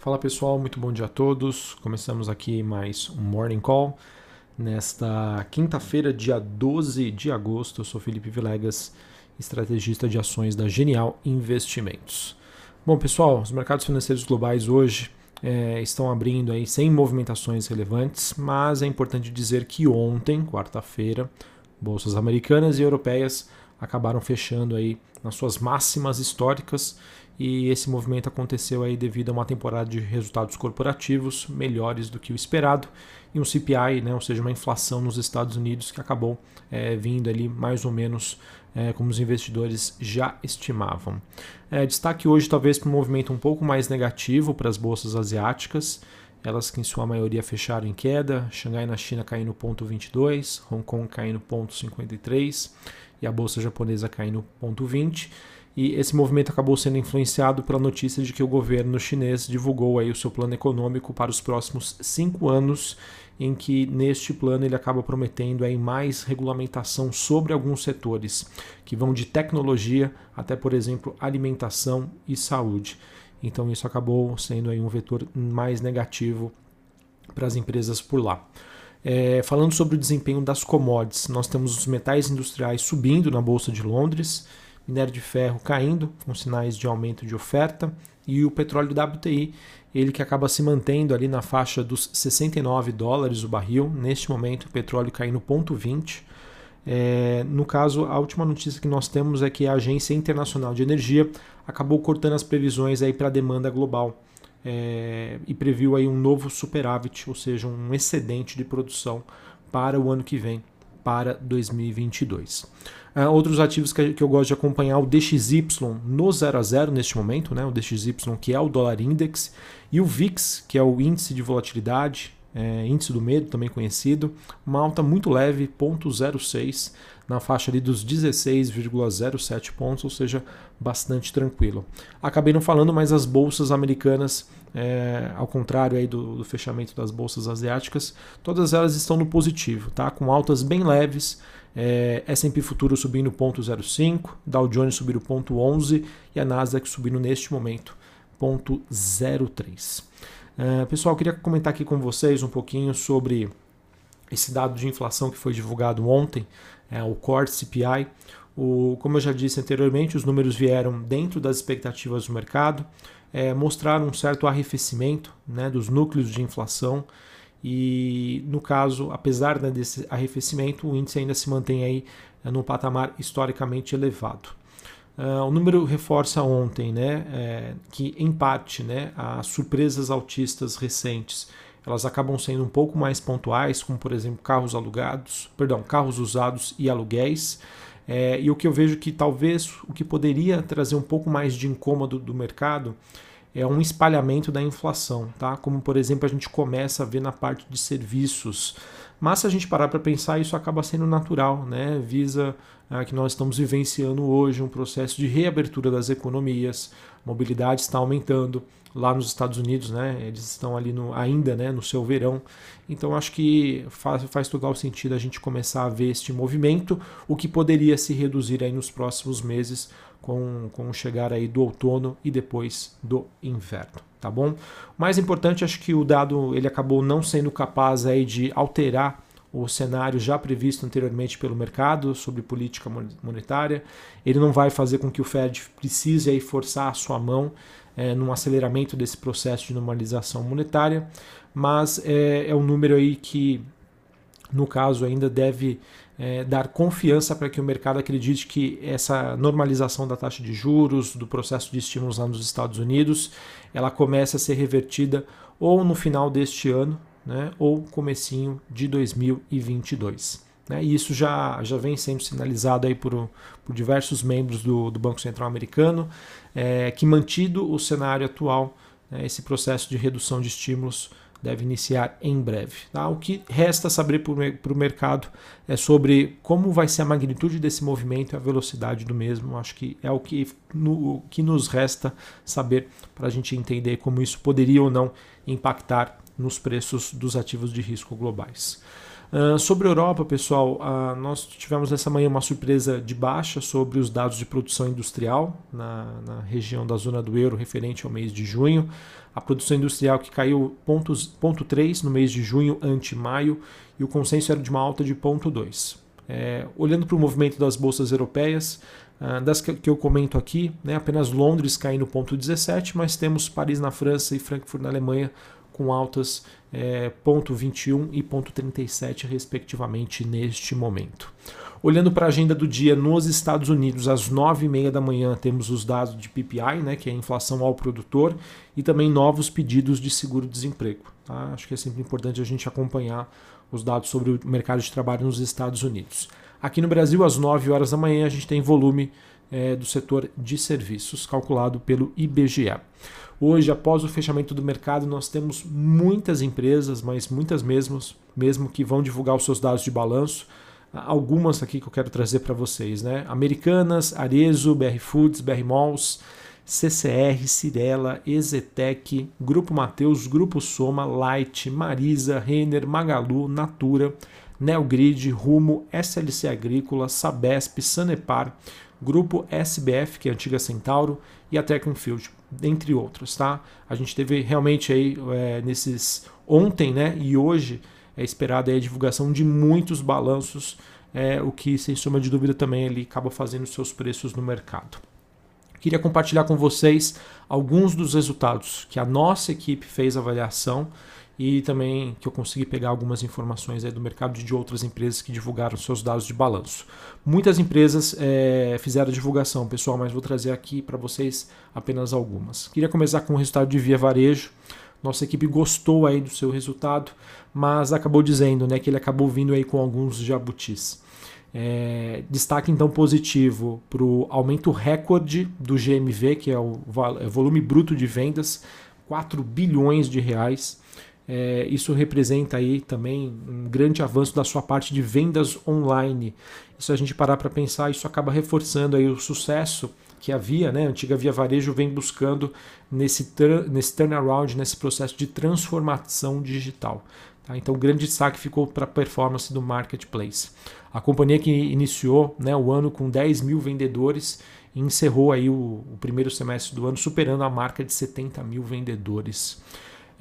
Fala pessoal, muito bom dia a todos. Começamos aqui mais um Morning Call. Nesta quinta-feira, dia 12 de agosto, eu sou Felipe Vilegas, estrategista de ações da Genial Investimentos. Bom pessoal, os mercados financeiros globais hoje é, estão abrindo aí sem movimentações relevantes, mas é importante dizer que ontem, quarta-feira, bolsas americanas e europeias acabaram fechando aí nas suas máximas históricas e esse movimento aconteceu aí devido a uma temporada de resultados corporativos melhores do que o esperado e um CPI, né, ou seja, uma inflação nos Estados Unidos que acabou é, vindo ali mais ou menos é, como os investidores já estimavam. É, destaque hoje talvez para um movimento um pouco mais negativo para as bolsas asiáticas, elas que em sua maioria fecharam em queda, Xangai na China caindo 0,22, Hong Kong caindo 0,53 e a bolsa japonesa caindo 0,20 e esse movimento acabou sendo influenciado pela notícia de que o governo chinês divulgou aí o seu plano econômico para os próximos cinco anos, em que neste plano ele acaba prometendo aí mais regulamentação sobre alguns setores, que vão de tecnologia até, por exemplo, alimentação e saúde. Então isso acabou sendo aí um vetor mais negativo para as empresas por lá. É, falando sobre o desempenho das commodities, nós temos os metais industriais subindo na Bolsa de Londres, minério de ferro caindo, com sinais de aumento de oferta, e o petróleo WTI, ele que acaba se mantendo ali na faixa dos 69 dólares o barril, neste momento o petróleo caindo 0,20. É, no caso, a última notícia que nós temos é que a Agência Internacional de Energia acabou cortando as previsões para a demanda global é, e previu aí um novo superávit, ou seja, um excedente de produção para o ano que vem para 2022. Uh, ah, outros ativos que, que, eu gosto de acompanhar, o DXY no 0 a 0 neste momento, né? o DXY que é o dólar index, e o VIX, que é o índice de volatilidade, é, índice do medo também conhecido, uma alta muito leve, 0,06 na faixa ali dos 16,07 pontos, ou seja, bastante tranquilo. Acabei não falando, mas as bolsas americanas, é, ao contrário aí do, do, fechamento das bolsas asiáticas, todas elas estão no positivo, tá? com altas bem leves. É, S&P Futuro subindo 0,05, Dow Jones subindo 0,11 e a Nasdaq subindo neste momento 0,03. É, pessoal, queria comentar aqui com vocês um pouquinho sobre esse dado de inflação que foi divulgado ontem, é, o Core CPI. O, como eu já disse anteriormente, os números vieram dentro das expectativas do mercado, é, mostraram um certo arrefecimento né, dos núcleos de inflação e, no caso, apesar né, desse arrefecimento, o índice ainda se mantém aí é, num patamar historicamente elevado. Uh, o número reforça ontem né, é, que, em parte, né, as surpresas altistas recentes elas acabam sendo um pouco mais pontuais, como por exemplo carros alugados, perdão, carros usados e aluguéis. É, e o que eu vejo que talvez o que poderia trazer um pouco mais de incômodo do mercado é um espalhamento da inflação, tá? Como por exemplo a gente começa a ver na parte de serviços. Mas se a gente parar para pensar, isso acaba sendo natural, né? Visa ah, que nós estamos vivenciando hoje um processo de reabertura das economias, mobilidade está aumentando lá nos Estados Unidos, né? Eles estão ali no, ainda, né, no seu verão. Então acho que faz, faz total sentido a gente começar a ver este movimento, o que poderia se reduzir aí nos próximos meses com, com o chegar aí do outono e depois do inverno, tá bom? Mais importante, acho que o dado ele acabou não sendo capaz aí de alterar o cenário já previsto anteriormente pelo mercado sobre política monetária. Ele não vai fazer com que o Fed precise aí forçar a sua mão é, num aceleramento desse processo de normalização monetária, mas é, é um número aí que, no caso, ainda deve é, dar confiança para que o mercado acredite que essa normalização da taxa de juros, do processo de estímulos lá nos Estados Unidos, ela comece a ser revertida ou no final deste ano, né, ou comecinho de 2022. Né, e isso já, já vem sendo sinalizado aí por, por diversos membros do, do Banco Central americano, é, que mantido o cenário atual, né, esse processo de redução de estímulos deve iniciar em breve. Tá? O que resta saber para o mercado é sobre como vai ser a magnitude desse movimento e a velocidade do mesmo. Acho que é o que, no, o que nos resta saber para a gente entender como isso poderia ou não impactar nos preços dos ativos de risco globais. Uh, sobre a Europa, pessoal, uh, nós tivemos essa manhã uma surpresa de baixa sobre os dados de produção industrial na, na, região da zona do euro referente ao mês de junho. A produção industrial que caiu pontos, ponto 3 no mês de junho ante maio e o consenso era de uma alta de ponto 2. É, olhando para o movimento das bolsas europeias, uh, das que, eu comento aqui, né, apenas Londres caindo ponto 17, mas temos Paris na França e Frankfurt na Alemanha com altas é, 0,21 e 0,37 respectivamente neste momento. Olhando para a agenda do dia nos Estados Unidos, às 9h30 da manhã temos os dados de PPI, né, que é a inflação ao produtor, e também novos pedidos de seguro-desemprego. Tá? Acho que é sempre importante a gente acompanhar os dados sobre o mercado de trabalho nos Estados Unidos. Aqui no Brasil, às 9 horas da manhã, a gente tem volume é, do setor de serviços, calculado pelo IBGE. Hoje, após o fechamento do mercado, nós temos muitas empresas, mas muitas mesmas, mesmo que vão divulgar os seus dados de balanço. Algumas aqui que eu quero trazer para vocês, né? Americanas, Arezo, BR Foods, BR Malls, CCR, Cirela, Ezetec, Grupo Mateus, Grupo Soma, Light, Marisa, Renner, Magalu, Natura, Neogrid, Rumo, SLC Agrícola, Sabesp, Sanepar, Grupo SBF, que é a antiga Centauro, e a Tecnofield, entre outros, tá? A gente teve realmente aí é, nesses ontem, né, e hoje é esperada a divulgação de muitos balanços, é, o que sem sombra de dúvida também ele acaba fazendo seus preços no mercado. Queria compartilhar com vocês alguns dos resultados que a nossa equipe fez avaliação e também que eu consegui pegar algumas informações do mercado de outras empresas que divulgaram seus dados de balanço. Muitas empresas é, fizeram divulgação, pessoal, mas vou trazer aqui para vocês apenas algumas. Queria começar com o resultado de Via Varejo. Nossa equipe gostou aí do seu resultado, mas acabou dizendo né, que ele acabou vindo aí com alguns jabutis. É, destaque então positivo para o aumento recorde do GMV, que é o é volume bruto de vendas, 4 bilhões de reais. É, isso representa aí também um grande avanço da sua parte de vendas online. E se a gente parar para pensar, isso acaba reforçando aí o sucesso que havia, né? A antiga Via Varejo vem buscando nesse, nesse turnaround, nesse processo de transformação digital. Tá? Então, o grande destaque ficou para a performance do marketplace. A companhia que iniciou né, o ano com 10 mil vendedores e encerrou aí o, o primeiro semestre do ano superando a marca de 70 mil vendedores.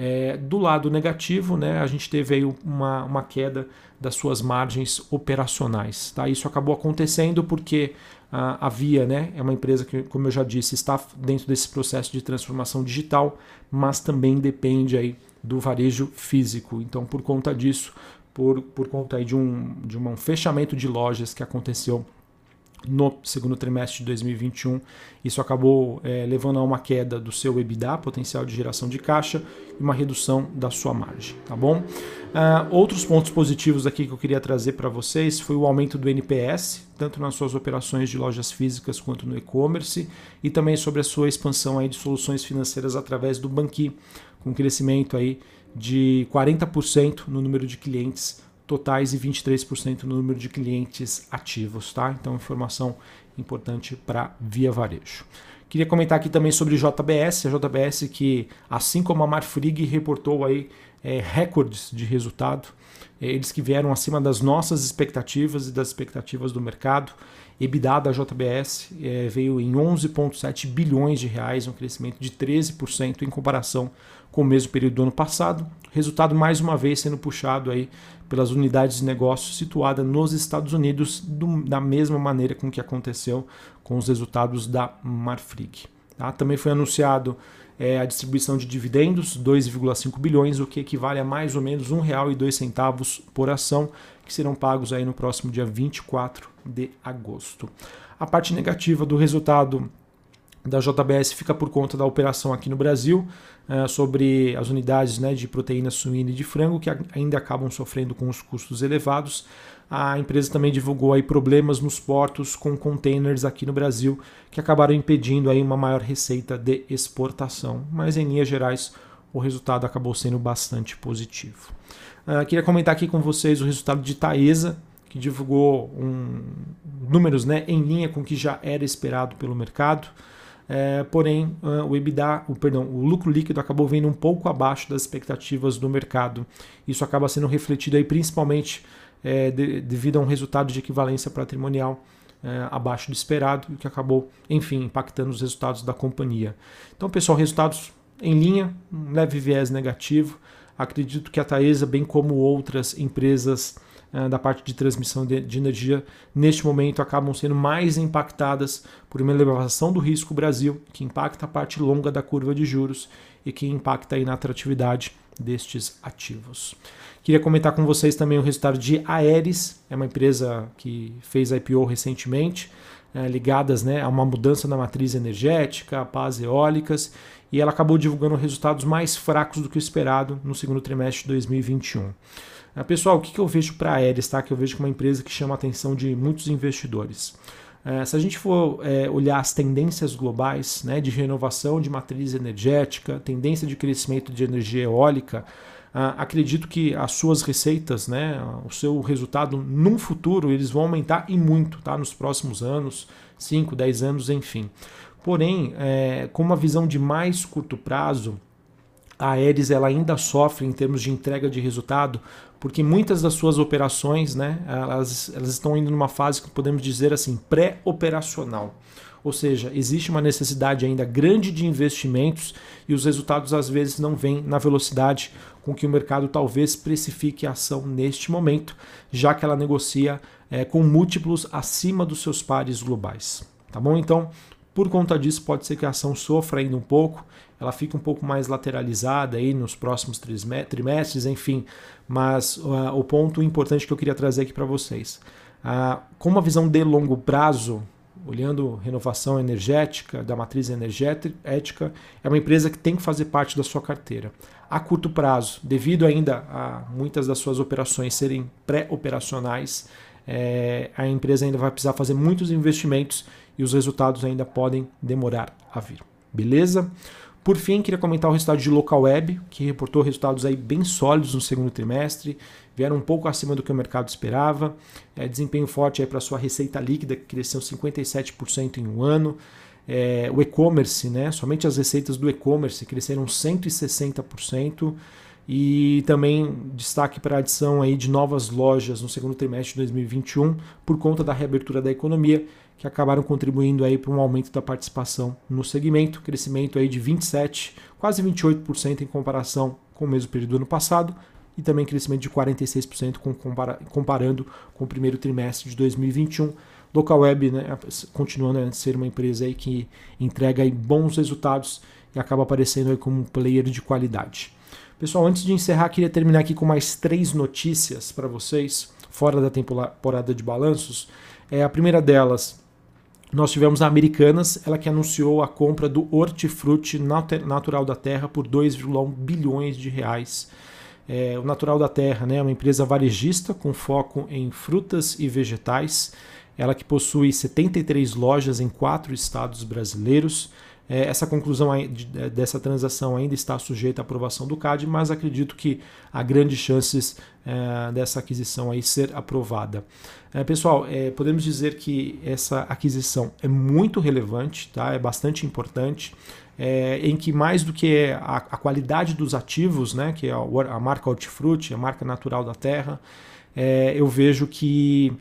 É, do lado negativo, né, a gente teve aí uma, uma queda das suas margens operacionais. Tá? Isso acabou acontecendo porque a, a Via né, é uma empresa que, como eu já disse, está dentro desse processo de transformação digital, mas também depende aí do varejo físico. Então, por conta disso, por, por conta aí de, um, de um fechamento de lojas que aconteceu no segundo trimestre de 2021. Isso acabou é, levando a uma queda do seu EBITDA, potencial de geração de caixa, e uma redução da sua margem, tá bom? Uh, outros pontos positivos aqui que eu queria trazer para vocês foi o aumento do NPS, tanto nas suas operações de lojas físicas quanto no e-commerce, e também sobre a sua expansão aí de soluções financeiras através do Banqui, com crescimento aí de 40% no número de clientes totais e 23% no número de clientes ativos, tá? Então, informação importante para Via Varejo. Queria comentar aqui também sobre JBS, a JBS que, assim como a Marfrig, reportou aí é, recordes de resultado. É, eles que vieram acima das nossas expectativas e das expectativas do mercado. EBITDA da JBS é, veio em 11,7 bilhões de reais, um crescimento de 13% em comparação com o mesmo período do ano passado. Resultado mais uma vez sendo puxado aí pelas unidades de negócio situadas nos Estados Unidos, do, da mesma maneira com que aconteceu com os resultados da Marfrig. Tá? Também foi anunciado é, a distribuição de dividendos, 2,5 bilhões, o que equivale a mais ou menos R$ 1,02 por ação, que serão pagos aí no próximo dia 24 de agosto. A parte negativa do resultado da JBS fica por conta da operação aqui no Brasil uh, sobre as unidades né, de proteína suína e de frango que ainda acabam sofrendo com os custos elevados. A empresa também divulgou aí problemas nos portos com containers aqui no Brasil que acabaram impedindo aí uma maior receita de exportação. Mas em linhas gerais o resultado acabou sendo bastante positivo. Uh, queria comentar aqui com vocês o resultado de Taesa, que divulgou um, números né, em linha com o que já era esperado pelo mercado. É, porém uh, o EBITDA, o, perdão, o lucro líquido acabou vindo um pouco abaixo das expectativas do mercado. Isso acaba sendo refletido aí principalmente é, de, devido a um resultado de equivalência patrimonial é, abaixo do esperado, o que acabou, enfim, impactando os resultados da companhia. Então, pessoal, resultados em linha, um leve viés negativo. Acredito que a Taesa, bem como outras empresas da parte de transmissão de, energia, neste momento acabam sendo mais impactadas por uma elevação do risco Brasil, que impacta a parte longa da curva de juros e que impacta aí na atratividade destes ativos. Queria comentar com vocês também o resultado de Aeres, é uma empresa que fez IPO recentemente, é, ligadas né, a uma mudança na matriz energética, a eólicas, e ela acabou divulgando resultados mais fracos do que o esperado no segundo trimestre de 2021. É, pessoal, o que, eu vejo para a Aeres, tá? que eu vejo como uma empresa que chama a atenção de muitos investidores? É, se a gente for é, olhar as tendências globais né, de renovação de matriz energética, tendência de crescimento de energia eólica, Uh, acredito que as suas receitas, né, o seu resultado num futuro, eles vão aumentar e muito, tá? Nos próximos anos, 5, 10 anos, enfim. Porém, é, com uma visão de mais curto prazo, a Aeres ela ainda sofre em termos de entrega de resultado, porque muitas das suas operações, né, elas, elas estão indo numa fase que podemos dizer assim, pré-operacional. Ou seja, existe uma necessidade ainda grande de investimentos e os resultados às vezes não vêm na velocidade com que o mercado talvez precifique a ação neste momento, já que ela negocia é, com múltiplos acima dos seus pares globais. Tá bom? Então, por conta disso, pode ser que a ação sofra ainda um pouco, ela fica um pouco mais lateralizada aí nos próximos trimestres, enfim. Mas uh, o ponto importante que eu queria trazer aqui para vocês. Uh, com uma visão de longo prazo, olhando renovação energética, da matriz energética, é uma empresa que tem que fazer parte da sua carteira. A curto prazo, devido ainda a muitas das suas operações serem pré-operacionais, é, a empresa ainda vai precisar fazer muitos investimentos e os resultados ainda podem demorar a vir. Beleza? Por fim, queria comentar o resultado de Local Web, que reportou resultados aí bem sólidos no segundo trimestre, vieram um pouco acima do que o mercado esperava. É, desempenho forte para sua receita líquida, que cresceu 57% em um ano. É, o e-commerce, né, somente as receitas do e-commerce cresceram 160%. E também destaque para a adição aí de novas lojas no segundo trimestre de 2021 por conta da reabertura da economia, que acabaram contribuindo aí para um aumento da participação no segmento, crescimento aí de 27, quase 28% em comparação com o mesmo período do ano passado e também crescimento de 46% com, comparando com o primeiro trimestre de 2021. Local Web né, continuando a ser uma empresa aí que entrega aí bons resultados e acaba aparecendo aí como um player de qualidade. Pessoal, antes de encerrar, queria terminar aqui com mais três notícias para vocês, fora da temporada de balanços. É, a primeira delas, nós tivemos a Americanas, ela que anunciou a compra do Hortifruti Natural da Terra por 2,1 bilhões de reais. É, o Natural da Terra né, é uma empresa varejista com foco em frutas e vegetais. Ela que possui 73 lojas em quatro estados brasileiros. É, essa conclusão dessa transação ainda está sujeita à aprovação do CAD, mas acredito que há grandes chances é, dessa aquisição aí ser aprovada. É, pessoal, podemos dizer que essa aquisição é muito relevante, tá? é bastante importante. É, em que mais do que a, a, qualidade dos ativos, né, que é a, a marca Hortifruti, a marca natural da terra, é, eu vejo que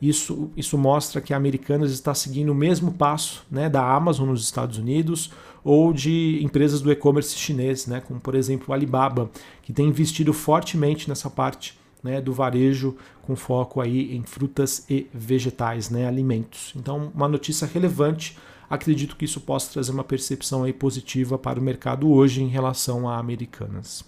isso, isso mostra que a Americanas está seguindo o mesmo passo né, da Amazon nos Estados Unidos ou de empresas do e-commerce chinês, né, como por exemplo o Alibaba, que tem investido fortemente nessa parte né, do varejo com foco aí em frutas e vegetais, né, alimentos. Então, uma notícia relevante. Acredito que isso possa trazer uma percepção aí positiva para o mercado hoje em relação a Americanas.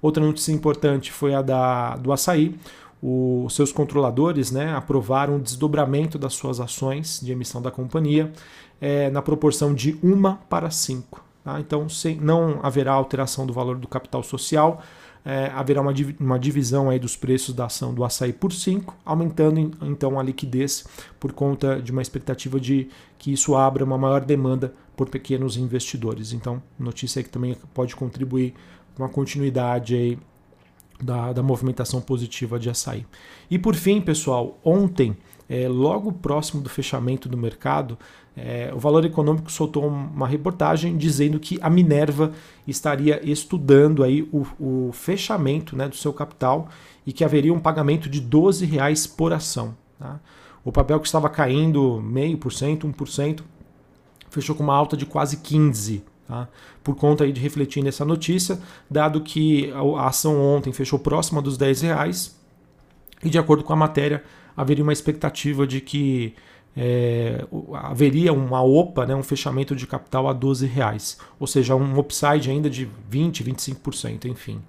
Outra notícia importante foi a da, do açaí os seus controladores né, aprovaram o desdobramento das suas ações de emissão da companhia é, na proporção de 1 para 5. Tá? Então, sem, não haverá alteração do valor do capital social, é, haverá uma, uma divisão aí dos preços da ação do açaí por 5, aumentando então a liquidez por conta de uma expectativa de que isso abra uma maior demanda por pequenos investidores. Então, notícia que também pode contribuir com a continuidade aí da, da movimentação positiva de açaí. E por fim, pessoal, ontem, é, logo próximo do fechamento do mercado, é, o Valor Econômico soltou uma reportagem dizendo que a Minerva estaria estudando aí o, o fechamento né, do seu capital e que haveria um pagamento de 12 reais por ação. Tá? O papel que estava caindo meio por cento, 1%, fechou com uma alta de quase 15%. Tá? Por conta aí de refletir nessa notícia, dado que a ação ontem fechou próxima dos 10 reais, e de acordo com a matéria, haveria uma expectativa de que é, haveria uma OPA, né, um fechamento de capital a 12 reais, ou seja, um upside ainda de 20, 25%, enfim.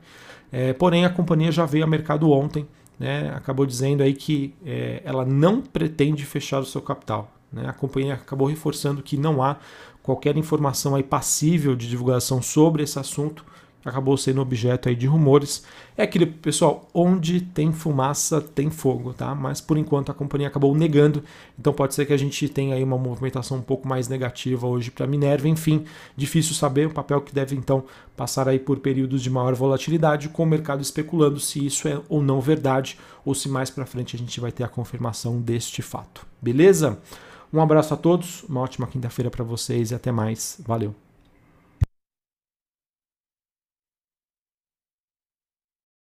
É, porém, a companhia já veio ao mercado ontem, né, acabou dizendo aí que é, ela não pretende fechar o seu capital. Né, a companhia acabou reforçando que não há qualquer informação aí passível de divulgação sobre esse assunto acabou sendo objeto aí de rumores. É aquele, pessoal, onde tem fumaça tem fogo, tá? Mas por enquanto a companhia acabou negando, então pode ser que a gente tenha aí uma movimentação um pouco mais negativa hoje para Minerva. Enfim, difícil saber, o papel que deve então passar aí por períodos de maior volatilidade, com o mercado especulando se isso é ou não verdade, ou se mais para frente a gente vai ter a confirmação deste fato. Beleza? Um abraço a todos, uma ótima quinta-feira para vocês e até mais. Valeu!